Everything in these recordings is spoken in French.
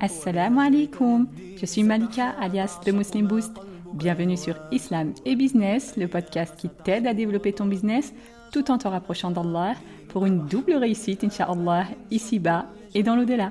Assalamu alaikum, je suis Malika alias The Muslim Boost. Bienvenue sur Islam et Business, le podcast qui t'aide à développer ton business tout en te rapprochant d'Allah pour une double réussite, Inch'Allah, ici-bas et dans l'au-delà.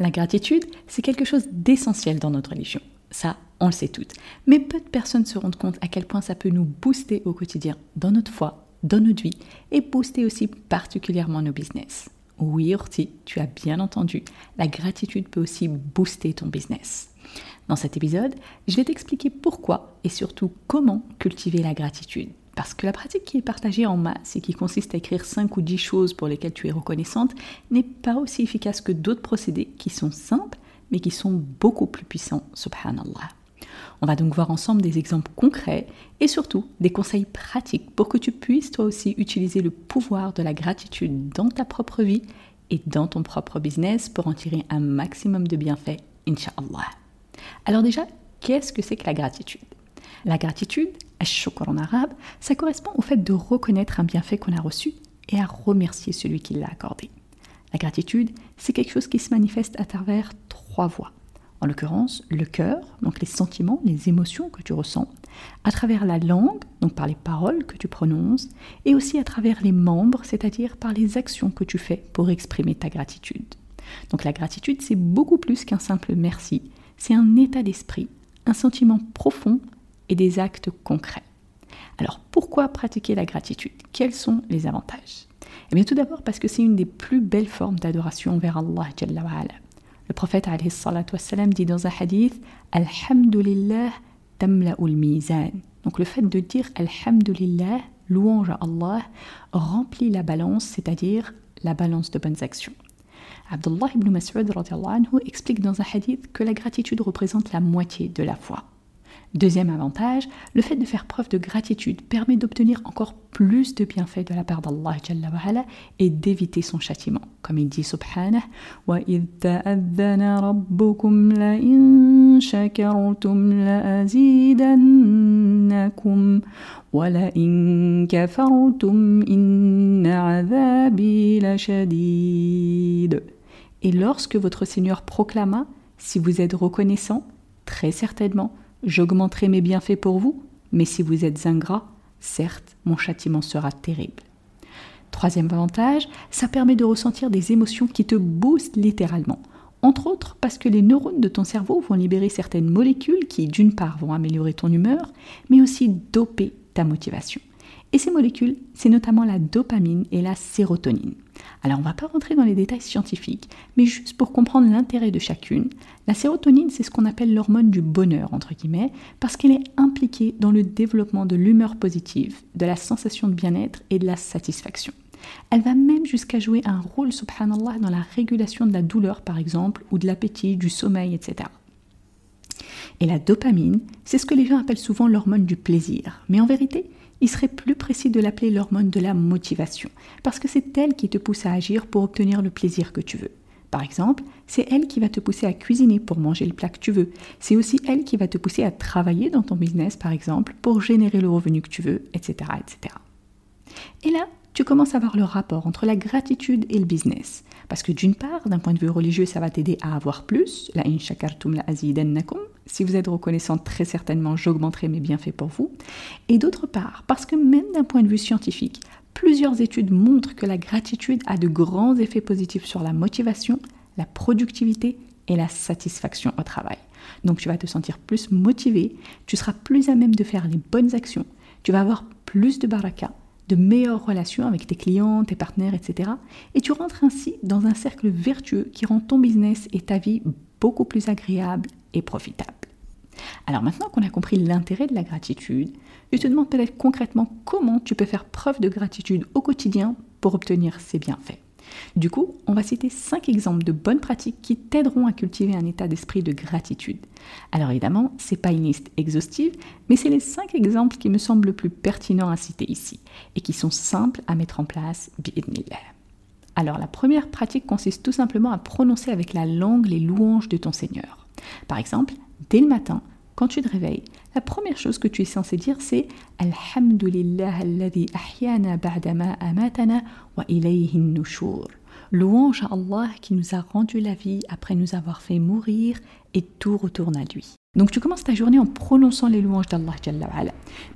La gratitude, c'est quelque chose d'essentiel dans notre religion. Ça, on le sait toutes. Mais peu de personnes se rendent compte à quel point ça peut nous booster au quotidien, dans notre foi, dans notre vie, et booster aussi particulièrement nos business. Oui, Orti, tu as bien entendu, la gratitude peut aussi booster ton business. Dans cet épisode, je vais t'expliquer pourquoi et surtout comment cultiver la gratitude. Parce que la pratique qui est partagée en masse et qui consiste à écrire 5 ou 10 choses pour lesquelles tu es reconnaissante n'est pas aussi efficace que d'autres procédés qui sont simples mais qui sont beaucoup plus puissants, subhanallah. On va donc voir ensemble des exemples concrets et surtout des conseils pratiques pour que tu puisses toi aussi utiliser le pouvoir de la gratitude dans ta propre vie et dans ton propre business pour en tirer un maximum de bienfaits, inshallah. Alors déjà, qu'est-ce que c'est que la gratitude? La gratitude, shukr en arabe, ça correspond au fait de reconnaître un bienfait qu'on a reçu et à remercier celui qui l'a accordé. La gratitude, c'est quelque chose qui se manifeste à travers trois voies. En l'occurrence, le cœur, donc les sentiments, les émotions que tu ressens, à travers la langue, donc par les paroles que tu prononces, et aussi à travers les membres, c'est-à-dire par les actions que tu fais pour exprimer ta gratitude. Donc la gratitude, c'est beaucoup plus qu'un simple merci, c'est un état d'esprit, un sentiment profond et des actes concrets. Alors pourquoi pratiquer la gratitude? Quels sont les avantages? Eh bien tout d'abord parce que c'est une des plus belles formes d'adoration vers Allah. Le prophète wassalam, dit dans un hadith Alhamdulillah tamla'ul mizan. Donc le fait de dire Alhamdulillah, louange à Allah, remplit la balance, c'est-à-dire la balance de bonnes actions. Abdullah ibn Mas'ud explique dans un hadith que la gratitude représente la moitié de la foi. Deuxième avantage, le fait de faire preuve de gratitude permet d'obtenir encore plus de bienfaits de la part d'Allah et d'éviter son châtiment. Comme il dit subhanah, Et lorsque votre Seigneur proclama, si vous êtes reconnaissant, très certainement, J'augmenterai mes bienfaits pour vous, mais si vous êtes ingrat, certes, mon châtiment sera terrible. Troisième avantage, ça permet de ressentir des émotions qui te boostent littéralement. Entre autres parce que les neurones de ton cerveau vont libérer certaines molécules qui, d'une part, vont améliorer ton humeur, mais aussi doper ta motivation. Et ces molécules, c'est notamment la dopamine et la sérotonine. Alors on ne va pas rentrer dans les détails scientifiques, mais juste pour comprendre l'intérêt de chacune, la sérotonine c'est ce qu'on appelle l'hormone du bonheur, entre guillemets, parce qu'elle est impliquée dans le développement de l'humeur positive, de la sensation de bien-être et de la satisfaction. Elle va même jusqu'à jouer un rôle, subhanallah, dans la régulation de la douleur par exemple, ou de l'appétit, du sommeil, etc. Et la dopamine, c'est ce que les gens appellent souvent l'hormone du plaisir. Mais en vérité, il serait plus précis de l'appeler l'hormone de la motivation, parce que c'est elle qui te pousse à agir pour obtenir le plaisir que tu veux. Par exemple, c'est elle qui va te pousser à cuisiner pour manger le plat que tu veux. C'est aussi elle qui va te pousser à travailler dans ton business, par exemple, pour générer le revenu que tu veux, etc. etc. Et là, tu commences à voir le rapport entre la gratitude et le business. Parce que d'une part, d'un point de vue religieux, ça va t'aider à avoir plus. La in shakartum la azidannakum. Si vous êtes reconnaissant, très certainement, j'augmenterai mes bienfaits pour vous. Et d'autre part, parce que même d'un point de vue scientifique, plusieurs études montrent que la gratitude a de grands effets positifs sur la motivation, la productivité et la satisfaction au travail. Donc tu vas te sentir plus motivé, tu seras plus à même de faire les bonnes actions, tu vas avoir plus de baraka, de meilleures relations avec tes clients, tes partenaires, etc. Et tu rentres ainsi dans un cercle vertueux qui rend ton business et ta vie beaucoup plus agréable profitable. Alors maintenant qu'on a compris l'intérêt de la gratitude, je te demande peut-être concrètement comment tu peux faire preuve de gratitude au quotidien pour obtenir ces bienfaits. Du coup, on va citer 5 exemples de bonnes pratiques qui t'aideront à cultiver un état d'esprit de gratitude. Alors évidemment, c'est pas une liste exhaustive, mais c'est les 5 exemples qui me semblent le plus pertinents à citer ici et qui sont simples à mettre en place, Alors la première pratique consiste tout simplement à prononcer avec la langue les louanges de ton Seigneur. Par exemple, dès le matin, quand tu te réveilles, la première chose que tu es censé dire c'est Alhamdulillah alladhi ahyana ba'dama amatana wa ilayhi nushur. Louange à Allah qui nous a rendu la vie après nous avoir fait mourir et tout retourne à lui. Donc tu commences ta journée en prononçant les louanges d'Allah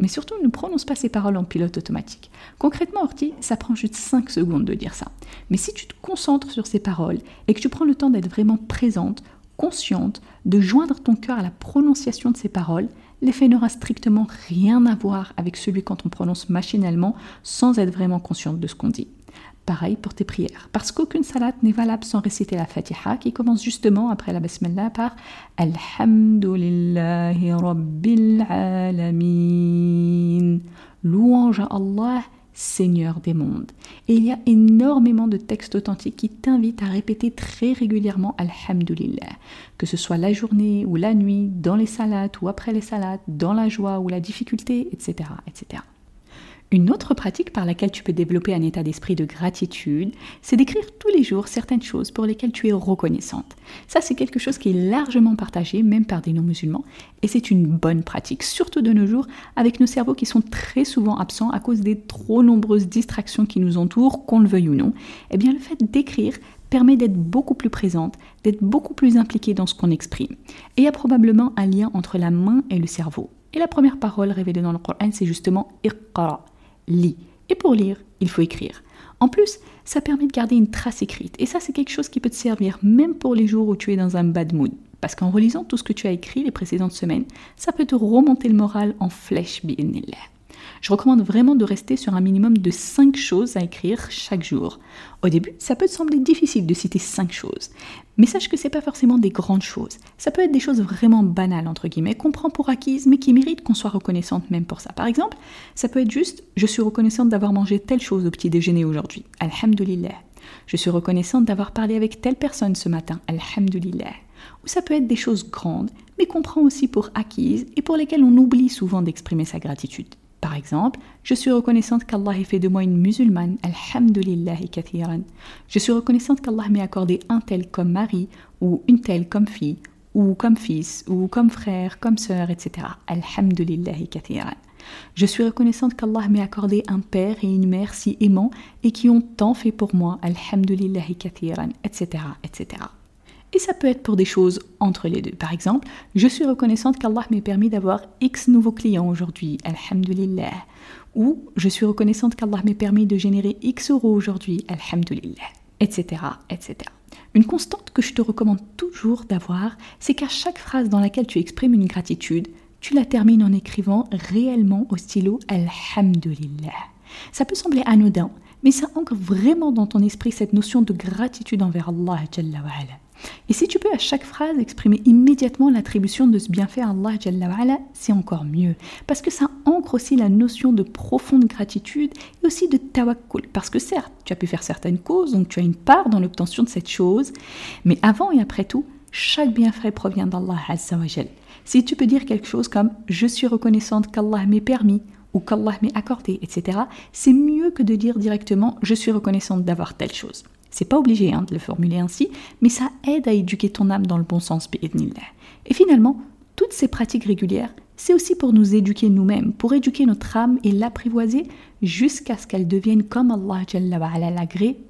Mais surtout, ne prononce pas ces paroles en pilote automatique. Concrètement, Orti, ça prend juste 5 secondes de dire ça. Mais si tu te concentres sur ces paroles et que tu prends le temps d'être vraiment présente, consciente, de joindre ton cœur à la prononciation de ces paroles, l'effet n'aura strictement rien à voir avec celui quand on prononce machinalement sans être vraiment consciente de ce qu'on dit. Pareil pour tes prières, parce qu'aucune salade n'est valable sans réciter la Fatiha qui commence justement après la Basmala par Alhamdulillahi Rabbil Alamin. Louange à Allah, Seigneur des mondes. Et il y a énormément de textes authentiques qui t'invitent à répéter très régulièrement Alhamdulillah, que ce soit la journée ou la nuit, dans les salades ou après les salades, dans la joie ou la difficulté, etc. etc. Une autre pratique par laquelle tu peux développer un état d'esprit de gratitude, c'est d'écrire tous les jours certaines choses pour lesquelles tu es reconnaissante. Ça, c'est quelque chose qui est largement partagé, même par des non-musulmans, et c'est une bonne pratique, surtout de nos jours, avec nos cerveaux qui sont très souvent absents à cause des trop nombreuses distractions qui nous entourent, qu'on le veuille ou non. Eh bien, le fait d'écrire permet d'être beaucoup plus présente, d'être beaucoup plus impliquée dans ce qu'on exprime. Et il y a probablement un lien entre la main et le cerveau. Et la première parole révélée dans le Coran, c'est justement Iqra lis. Et pour lire, il faut écrire. En plus, ça permet de garder une trace écrite. Et ça, c'est quelque chose qui peut te servir même pour les jours où tu es dans un bad mood. Parce qu'en relisant tout ce que tu as écrit les précédentes semaines, ça peut te remonter le moral en flèche, bi'inillah. Je recommande vraiment de rester sur un minimum de 5 choses à écrire chaque jour. Au début, ça peut te sembler difficile de citer 5 choses, mais sache que ce n'est pas forcément des grandes choses. Ça peut être des choses vraiment banales, entre guillemets, qu'on prend pour acquises, mais qui méritent qu'on soit reconnaissante même pour ça. Par exemple, ça peut être juste Je suis reconnaissante d'avoir mangé telle chose au petit déjeuner aujourd'hui. Alhamdulillah. Je suis reconnaissante d'avoir parlé avec telle personne ce matin. Alhamdulillah. Ou ça peut être des choses grandes, mais qu'on prend aussi pour acquises et pour lesquelles on oublie souvent d'exprimer sa gratitude. Par exemple, je suis reconnaissante qu'Allah ait fait de moi une musulmane, alhamdulillahi kathiran. Je suis reconnaissante qu'Allah m'ait accordé un tel comme mari, ou une telle comme fille, ou comme fils, ou comme frère, comme sœur, etc. Alhamdulillahi kathiran. Je suis reconnaissante qu'Allah m'ait accordé un père et une mère si aimants et qui ont tant fait pour moi, alhamdulillahi kathiran, etc., etc. Et ça peut être pour des choses entre les deux. Par exemple, je suis reconnaissante qu'Allah m'ait permis d'avoir X nouveaux clients aujourd'hui, alhamdulillah. Ou je suis reconnaissante qu'Allah m'ait permis de générer X euros aujourd'hui, alhamdulillah, etc., etc. Une constante que je te recommande toujours d'avoir, c'est qu'à chaque phrase dans laquelle tu exprimes une gratitude, tu la termines en écrivant réellement au stylo Alhamdulillah. Ça peut sembler anodin, mais ça ancre vraiment dans ton esprit cette notion de gratitude envers Allah. Et si tu peux à chaque phrase exprimer immédiatement l'attribution de ce bienfait à Allah, c'est encore mieux. Parce que ça ancre aussi la notion de profonde gratitude et aussi de tawakkul. Parce que certes, tu as pu faire certaines causes, donc tu as une part dans l'obtention de cette chose, mais avant et après tout, chaque bienfait provient d'Allah Si tu peux dire quelque chose comme Je suis reconnaissante qu'Allah m'ait permis ou qu'Allah m'ait accordé, etc., c'est mieux que de dire directement Je suis reconnaissante d'avoir telle chose. C'est pas obligé hein, de le formuler ainsi, mais ça aide à éduquer ton âme dans le bon sens, Et finalement, toutes ces pratiques régulières, c'est aussi pour nous éduquer nous-mêmes, pour éduquer notre âme et l'apprivoiser jusqu'à ce qu'elle devienne comme Allah Jalla l'agré,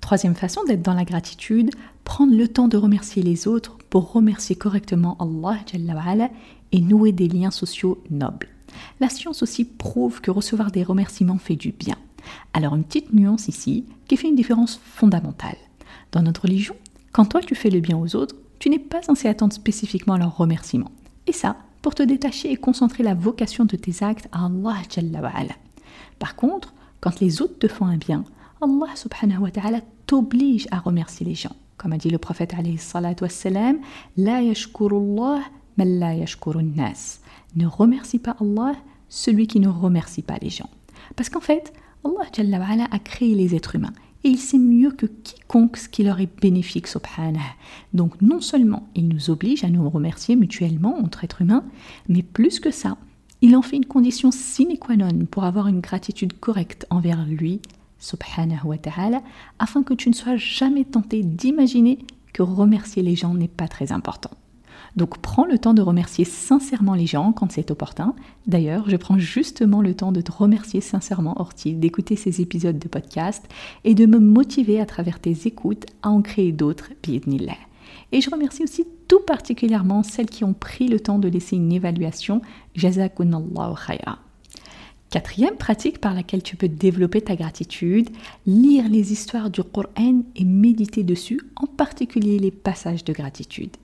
Troisième façon d'être dans la gratitude, prendre le temps de remercier les autres pour remercier correctement Allah Jalla et nouer des liens sociaux nobles. La science aussi prouve que recevoir des remerciements fait du bien. Alors une petite nuance ici qui fait une différence fondamentale. Dans notre religion, quand toi tu fais le bien aux autres, tu n'es pas censé attendre spécifiquement leur remerciement. Et ça, pour te détacher et concentrer la vocation de tes actes à Allah Par contre, quand les autres te font un bien, Allah subhanahu wa ta'ala t'oblige à remercier les gens. Comme a dit le prophète alayhi salatu wassalam, La yashkurullah nas. Ne remercie pas Allah celui qui ne remercie pas les gens. Parce qu'en fait, Allah a créé les êtres humains et il sait mieux que quiconque ce qui leur est bénéfique, subhanah. Donc non seulement il nous oblige à nous remercier mutuellement entre êtres humains, mais plus que ça, il en fait une condition sine qua non pour avoir une gratitude correcte envers lui, subhanahu wa ta'ala, afin que tu ne sois jamais tenté d'imaginer que remercier les gens n'est pas très important. Donc prends le temps de remercier sincèrement les gens quand c'est opportun. D'ailleurs, je prends justement le temps de te remercier sincèrement, Orti, d'écouter ces épisodes de podcast et de me motiver à travers tes écoutes à en créer d'autres, bi'idnillah. Et je remercie aussi tout particulièrement celles qui ont pris le temps de laisser une évaluation. Jazakunallahu khayra. Quatrième pratique par laquelle tu peux développer ta gratitude, lire les histoires du Coran et méditer dessus, en particulier les passages de gratitude.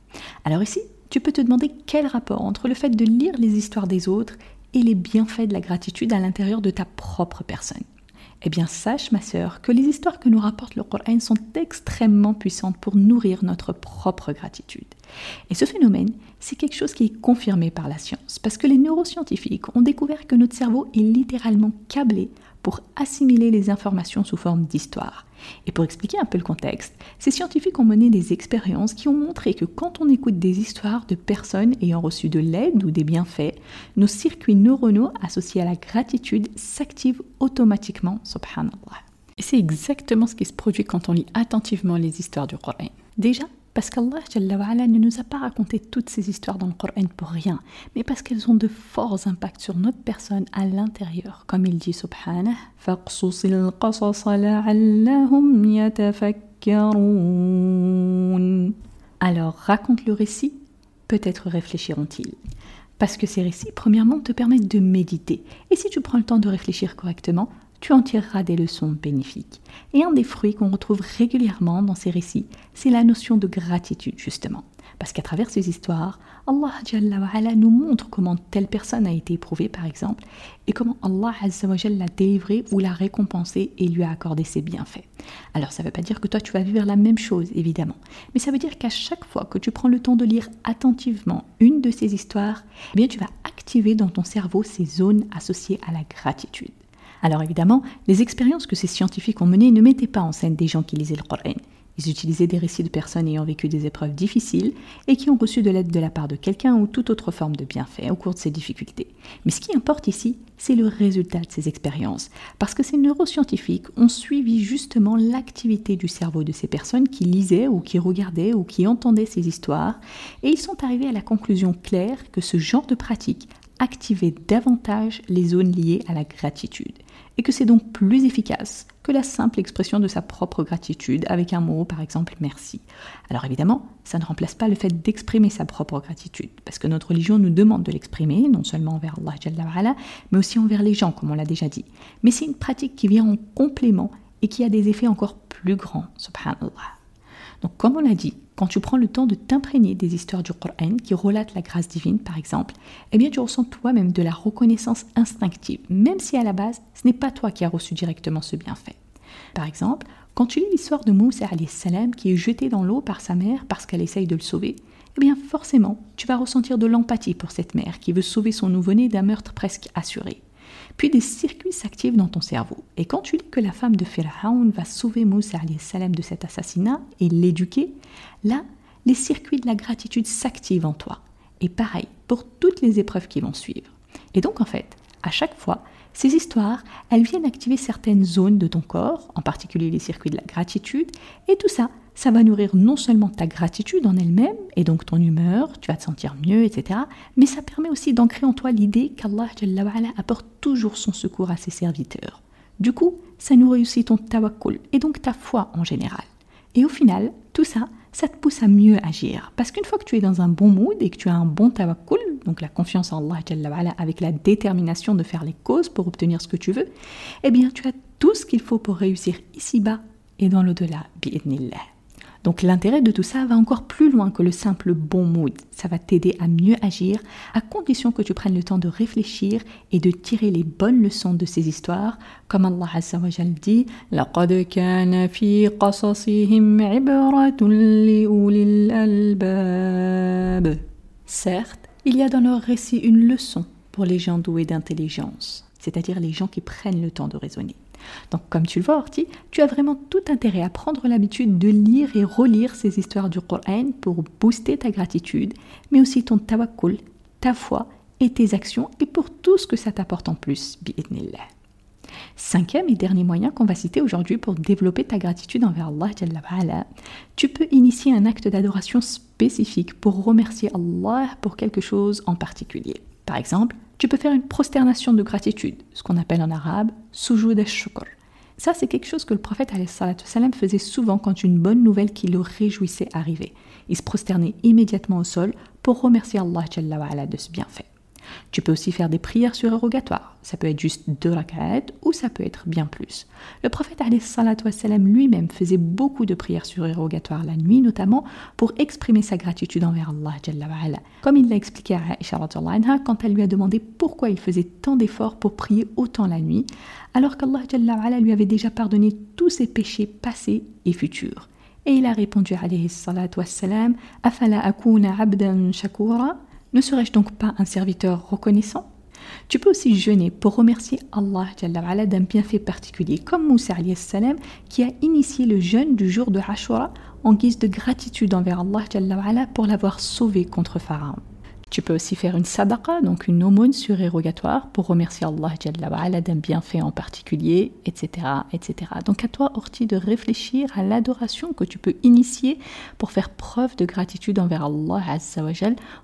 Alors ici, tu peux te demander quel rapport entre le fait de lire les histoires des autres et les bienfaits de la gratitude à l'intérieur de ta propre personne. Eh bien, sache, ma sœur, que les histoires que nous rapporte le Coran sont extrêmement puissantes pour nourrir notre propre gratitude. Et ce phénomène, c'est quelque chose qui est confirmé par la science, parce que les neuroscientifiques ont découvert que notre cerveau est littéralement câblé pour assimiler les informations sous forme d'histoire. Et pour expliquer un peu le contexte, ces scientifiques ont mené des expériences qui ont montré que quand on écoute des histoires de personnes ayant reçu de l'aide ou des bienfaits, nos circuits neuronaux associés à la gratitude s'activent automatiquement, subhanallah. Et c'est exactement ce qui se produit quand on lit attentivement les histoires du Coran. Déjà, parce qu'Allah ne nous a pas raconté toutes ces histoires dans le Coran pour rien, mais parce qu'elles ont de forts impacts sur notre personne à l'intérieur. Comme il dit subhanah, alors raconte le récit, peut-être réfléchiront-ils. Parce que ces récits, premièrement, te permettent de méditer. Et si tu prends le temps de réfléchir correctement, tu en tireras des leçons bénéfiques. Et un des fruits qu'on retrouve régulièrement dans ces récits, c'est la notion de gratitude, justement. Parce qu'à travers ces histoires, Allah nous montre comment telle personne a été éprouvée, par exemple, et comment Allah l'a délivré ou l'a récompensé et lui a accordé ses bienfaits. Alors ça ne veut pas dire que toi tu vas vivre la même chose, évidemment, mais ça veut dire qu'à chaque fois que tu prends le temps de lire attentivement une de ces histoires, eh bien tu vas activer dans ton cerveau ces zones associées à la gratitude. Alors évidemment, les expériences que ces scientifiques ont menées ne mettaient pas en scène des gens qui lisaient le Coran. Ils utilisaient des récits de personnes ayant vécu des épreuves difficiles et qui ont reçu de l'aide de la part de quelqu'un ou toute autre forme de bienfait au cours de ces difficultés. Mais ce qui importe ici, c'est le résultat de ces expériences, parce que ces neuroscientifiques ont suivi justement l'activité du cerveau de ces personnes qui lisaient ou qui regardaient ou qui entendaient ces histoires, et ils sont arrivés à la conclusion claire que ce genre de pratique activait davantage les zones liées à la gratitude et que c'est donc plus efficace que la simple expression de sa propre gratitude avec un mot, par exemple merci. Alors évidemment, ça ne remplace pas le fait d'exprimer sa propre gratitude, parce que notre religion nous demande de l'exprimer, non seulement envers Allah, mais aussi envers les gens, comme on l'a déjà dit. Mais c'est une pratique qui vient en complément et qui a des effets encore plus grands, subhanallah. Donc comme on l'a dit, quand tu prends le temps de t'imprégner des histoires du Coran qui relatent la grâce divine par exemple, eh bien tu ressens toi-même de la reconnaissance instinctive, même si à la base ce n'est pas toi qui as reçu directement ce bienfait. Par exemple, quand tu lis l'histoire de Moussa salam qui est jeté dans l'eau par sa mère parce qu'elle essaye de le sauver, eh bien forcément, tu vas ressentir de l'empathie pour cette mère qui veut sauver son nouveau-né d'un meurtre presque assuré. Puis des circuits s'activent dans ton cerveau. Et quand tu lis que la femme de Pharaon va sauver Moussa salam de cet assassinat et l'éduquer, là, les circuits de la gratitude s'activent en toi. Et pareil pour toutes les épreuves qui vont suivre. Et donc en fait, à chaque fois, ces histoires, elles viennent activer certaines zones de ton corps, en particulier les circuits de la gratitude, et tout ça, ça va nourrir non seulement ta gratitude en elle-même, et donc ton humeur, tu vas te sentir mieux, etc., mais ça permet aussi d'ancrer en toi l'idée qu'Allah apporte toujours son secours à ses serviteurs. Du coup, ça nourrit aussi ton tawakkul, et donc ta foi en général. Et au final, tout ça, ça te pousse à mieux agir. Parce qu'une fois que tu es dans un bon mood et que tu as un bon tawakkul, donc la confiance en Allah avec la détermination de faire les causes pour obtenir ce que tu veux, eh bien tu as tout ce qu'il faut pour réussir ici-bas et dans l'au-delà, bi'idnillah. Donc l'intérêt de tout ça va encore plus loin que le simple bon mood. Ça va t'aider à mieux agir à condition que tu prennes le temps de réfléchir et de tirer les bonnes leçons de ces histoires. Comme Allah Azza wa dit Certes, il y a dans leur récit une leçon pour les gens doués d'intelligence, c'est-à-dire les gens qui prennent le temps de raisonner. Donc comme tu le vois Orti, tu as vraiment tout intérêt à prendre l'habitude de lire et relire ces histoires du Coran pour booster ta gratitude, mais aussi ton tawakkul, ta foi et tes actions et pour tout ce que ça t'apporte en plus, bi'idnillah. Cinquième et dernier moyen qu'on va citer aujourd'hui pour développer ta gratitude envers Allah, tu peux initier un acte d'adoration spécifique pour remercier Allah pour quelque chose en particulier. Par exemple, tu peux faire une prosternation de gratitude, ce qu'on appelle en arabe sujoud al-shukr. Ça, c'est quelque chose que le prophète salam, faisait souvent quand une bonne nouvelle qui le réjouissait arrivait. Il se prosternait immédiatement au sol pour remercier Allah de ce bienfait. Tu peux aussi faire des prières surérogatoires. Ça peut être juste deux rak'at ou ça peut être bien plus. Le prophète lui-même faisait beaucoup de prières surérogatoires la nuit notamment pour exprimer sa gratitude envers Allah Comme il l'a expliqué à Aisha quand elle lui a demandé pourquoi il faisait tant d'efforts pour prier autant la nuit alors qu'Allah lui avait déjà pardonné tous ses péchés passés et futurs. Et il a répondu alayhi salatu wassalam Afala akuna abdan shakura ne serais-je donc pas un serviteur reconnaissant? Tu peux aussi jeûner pour remercier Allah d'un bienfait particulier, comme Moussa salam qui a initié le jeûne du jour de Ashura en guise de gratitude envers Allah pour l'avoir sauvé contre Pharaon. Tu peux aussi faire une sadaqa, donc une aumône surérogatoire pour remercier Allah d'un bienfait en particulier, etc., etc. Donc à toi, Orti, de réfléchir à l'adoration que tu peux initier pour faire preuve de gratitude envers Allah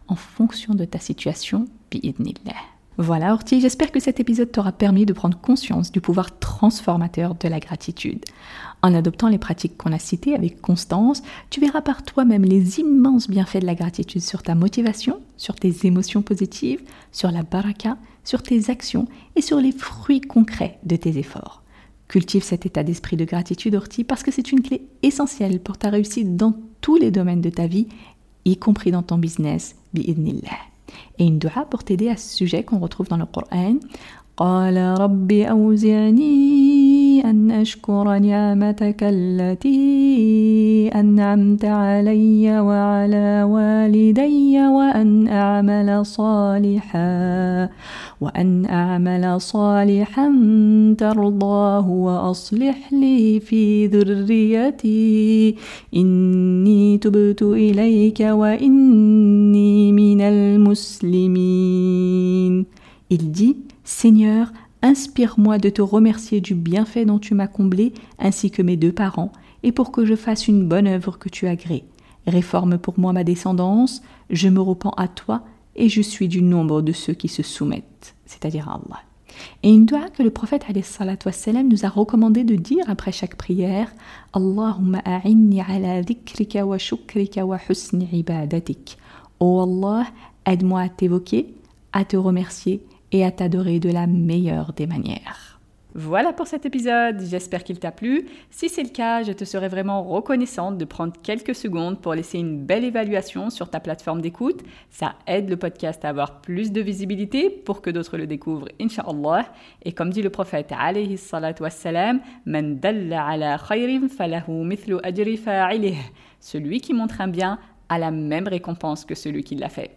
en fonction de ta situation, bi'idnillah. Voilà Orti, j'espère que cet épisode t'aura permis de prendre conscience du pouvoir transformateur de la gratitude. En adoptant les pratiques qu'on a citées avec constance, tu verras par toi-même les immenses bienfaits de la gratitude sur ta motivation, sur tes émotions positives, sur la baraka, sur tes actions et sur les fruits concrets de tes efforts. Cultive cet état d'esprit de gratitude Orti parce que c'est une clé essentielle pour ta réussite dans tous les domaines de ta vie, y compris dans ton business, bi'idnillah. Et une dua pour t'aider à ce sujet qu'on retrouve dans le Coran. قال رب أوزعني أن أشكر نعمتك التي أنعمت علي وعلى والدي وأن أعمل صالحا وأن أعمل صالحا ترضاه وأصلح لي في ذريتي إني تبت إليك وإني من المسلمين Il dit Seigneur, inspire-moi de te remercier du bienfait dont tu m'as comblé, ainsi que mes deux parents, et pour que je fasse une bonne œuvre que tu agrées. Réforme pour moi ma descendance, je me repens à toi, et je suis du nombre de ceux qui se soumettent, c'est-à-dire Allah. Et une doigt que le prophète wassalam, nous a recommandé de dire après chaque prière Allahumma a'inni ala dhikrika wa shukrika wa husni ibadatik. Oh Allah, aide-moi à t'évoquer, à te remercier et à t'adorer de la meilleure des manières. Voilà pour cet épisode, j'espère qu'il t'a plu. Si c'est le cas, je te serais vraiment reconnaissante de prendre quelques secondes pour laisser une belle évaluation sur ta plateforme d'écoute. Ça aide le podcast à avoir plus de visibilité pour que d'autres le découvrent, inshallah. Et comme dit le prophète Celui qui montre un bien a la même récompense que celui qui l'a fait.